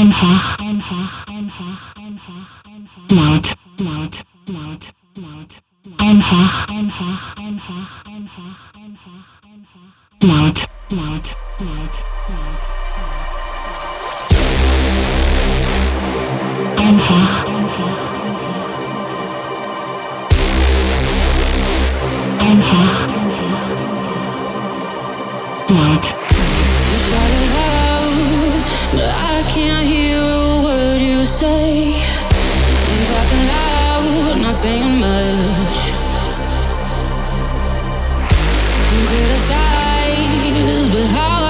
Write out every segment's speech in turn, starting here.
einfach, einfach, einfach, einfach, laut, laut, laut, laut, einfach, einfach, einfach, einfach, einfach, einfach, laut, laut, laut, laut, einfach, einfach, einfach, einfach. I'm talking loud, not saying much. I'm criticized, but how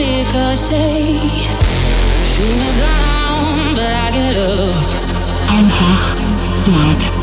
ricochet. Shoot me down, but I get up. Einfach dort.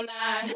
all night.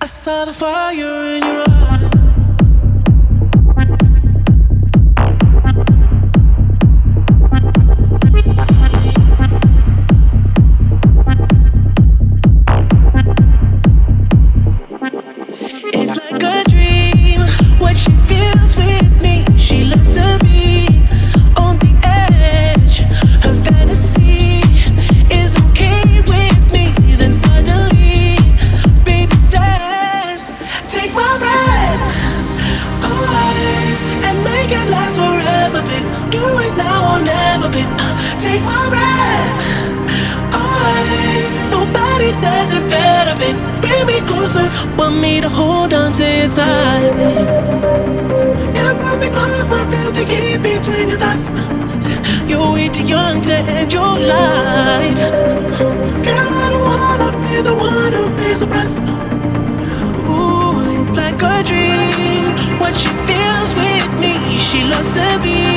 I saw the fire in your eyes. want me to hold on to your time? You pull me close, I feel the heat between your thighs. You're way too young to end your life. Girl, I don't wanna be the one who pays the price. Ooh, it's like a dream. What she feels with me, she loves to be.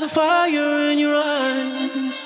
the fire in your eyes.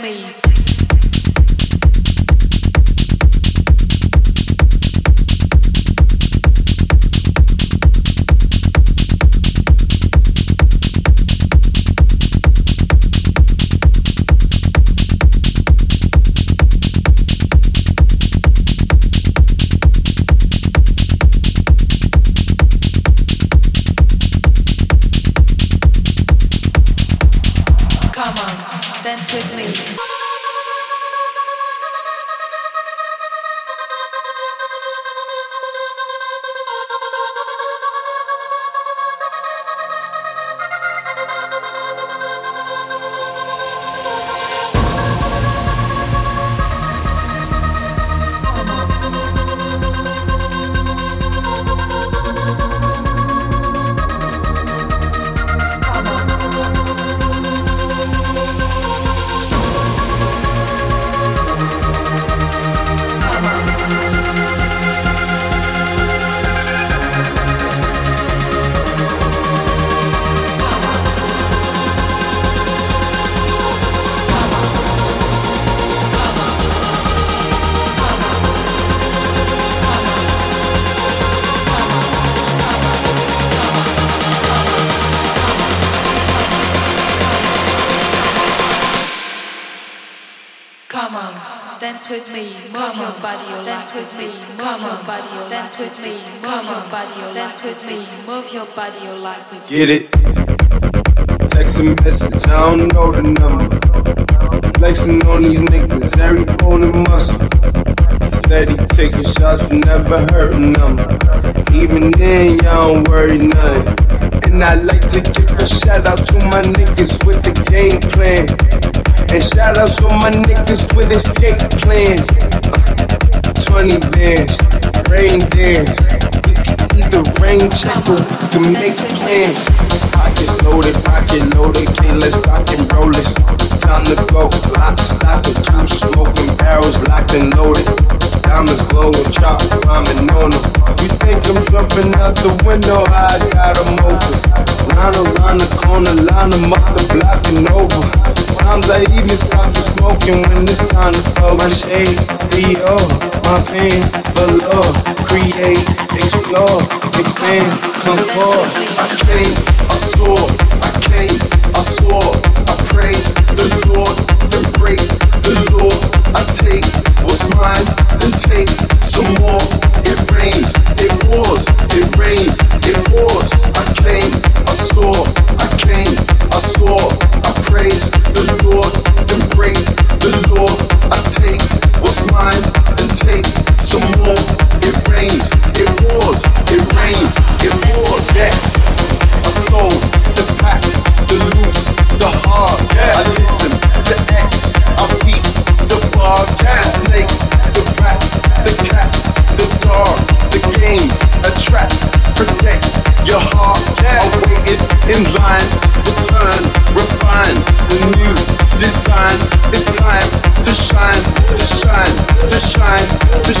me. Get it? Text a message, I don't know the number. Flexing on these niggas, every bone and muscle. Steady taking shots, but never hurting them. Even then, y'all don't worry nothing. And I like to give a shout out to my niggas with the game plan. And shout outs to my niggas with escape plans. Uh, 20 bands, rain dance the rain check, but we can make plans. Pockets loaded, pocket loaded, okay, let's rock and roll this. Time to go, lock, stock, the two smoking barrels locked and loaded. Diamonds glowing, chop climbing on them. You think I'm jumping out the window? I got them open. Line around the corner, line them up the block and over. Sometimes I even stop the smoking when it's time to flow. My shade, Dior, my pants below. Create, explore expand, come concord. I came, I saw, I came, I saw, I praise the Lord, the great, the Lord, I take what's mine, then take some more. It rains, it pours, it rains, it pours. I came, I saw, I came, I saw, I praise the Lord, then break the law. I take what's mine, then take some more. It rains, it pours, it rains, it pours, yeah. I sold the pack, the loose, the hard, yeah. I listen to X, I the snakes, the rats, the cats, the dogs, the games, attract, protect your heart. In line, refine the new design. It's time to shine, to shine, to shine, to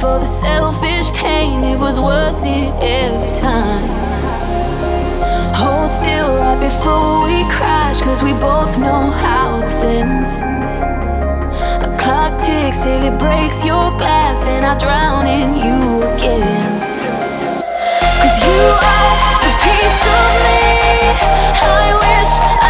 for the selfish pain, it was worth it every time. Hold still right before we crash, cause we both know how this ends. A clock ticks till it breaks your glass, and I drown in you again. Cause you are the piece of me I wish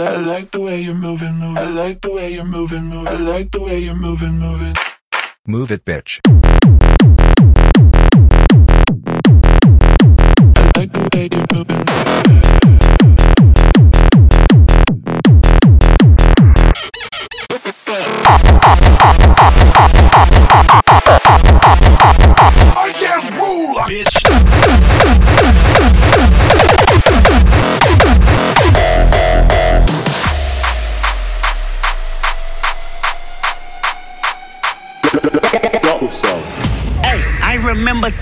I, I, like the way you're moving, moving. I like the way you're moving, moving. I like the way you're moving, moving. Move it, bitch. I like the way you're moving. I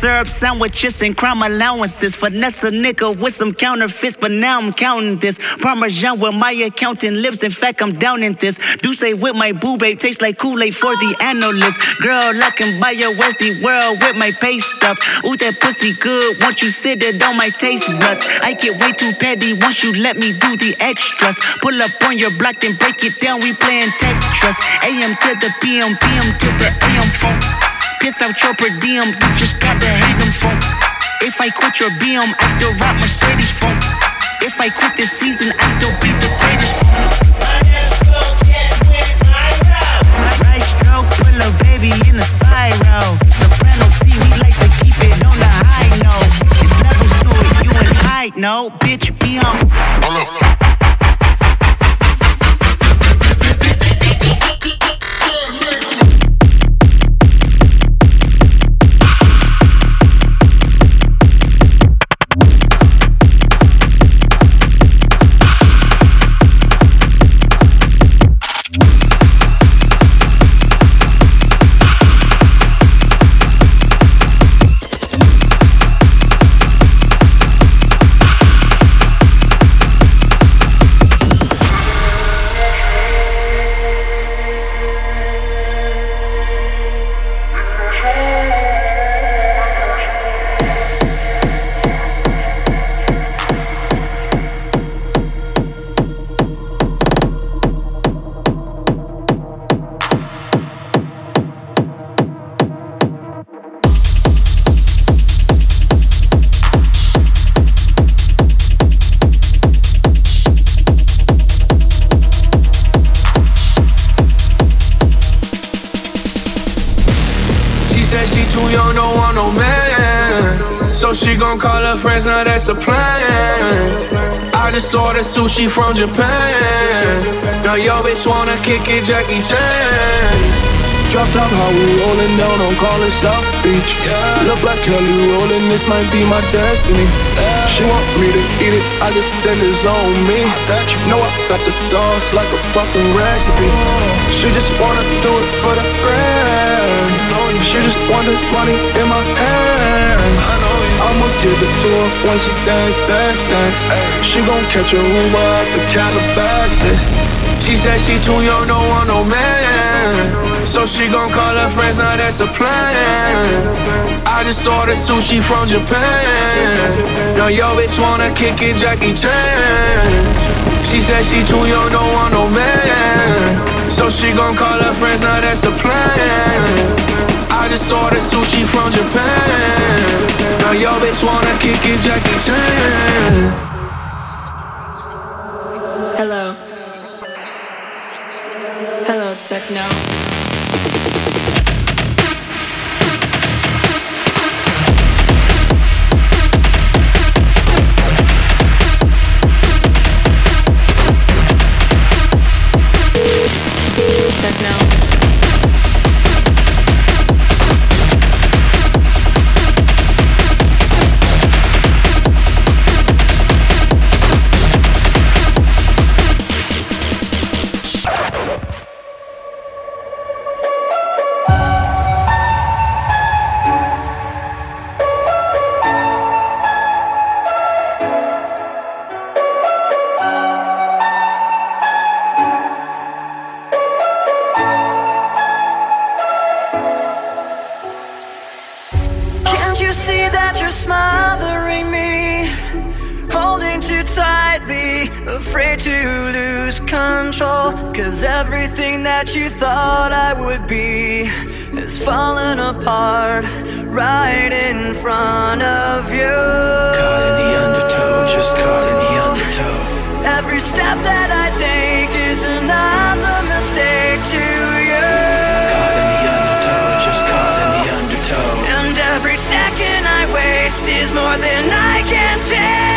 syrup sandwiches and crime allowances. Finesse a nigga with some counterfeits, but now I'm counting this. Parmesan where my accountant lives. In fact, I'm down in this. Do say with my boo babe tastes like Kool-Aid for the analyst. Girl, I can buy your Westy world with my pay stub. Ooh, that pussy good. Once you sit it on my taste buds. I get way too petty once you let me do the extras. Pull up on your block, then break it down. We playing Tetris. AM to the PM, PM to the AM phone. Piss out your per diem, you just gotta hate them phone. If I quit your BM, I still rock Mercedes phone. If I quit this season, I still be the greatest. Stroke, put a baby in a spiral. Soprano C, we like to keep it on the high note. It's levels to it, you and I know. Bitch, be on. Friends, now that's a plan. I just ordered sushi from Japan. Now yo bitch wanna kick it, Jackie Chan. Drop top, how we rolling down on College South Beach. Look like Kelly rolling, this might be my destiny. She want me to eat it, I just then it's on me. That you know I got the sauce like a fucking recipe. She just wanna do it for the grand. She just want this money in my hand. I'ma give it to her when she dance, dance, dance. She gon' catch a Uber out the Calabasas. She said she too young, don't want no man. So she gon' call her friends, now that's a plan. I just ordered sushi from Japan. Now yo bitch wanna kick it, Jackie Chan. She said she too young, don't want no man. So she gon' call her friends, now that's a plan. I just ordered sushi from Japan. Now yo bitch wanna kick it, Jackie Chan. Hello. Hello. Techno. Afraid to lose control. Cause everything that you thought I would be has fallen apart right in front of you. Caught in the undertow, just caught in the undertow. Every step that I take is another mistake to you. Caught in the undertow, just caught in the undertow. And every second I waste is more than I can take.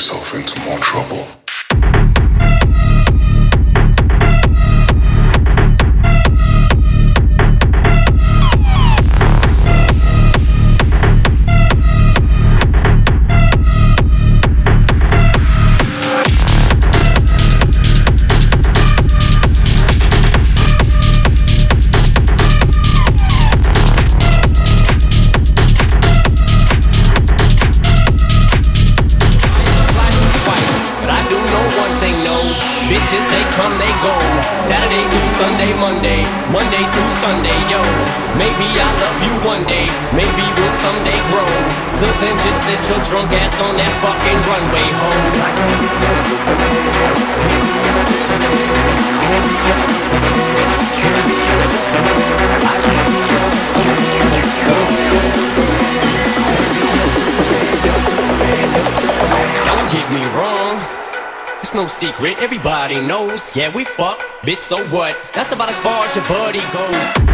yourself into more trouble. Sunday, yo. Maybe I'll love you one day, maybe we'll someday grow. Till then, just sit your drunk ass on that fucking runway, ho. I can be your Superman. Don't get me wrong. It's no secret, everybody knows. Yeah, we fuck, bitch, so what? That's about as far as your buddy goes.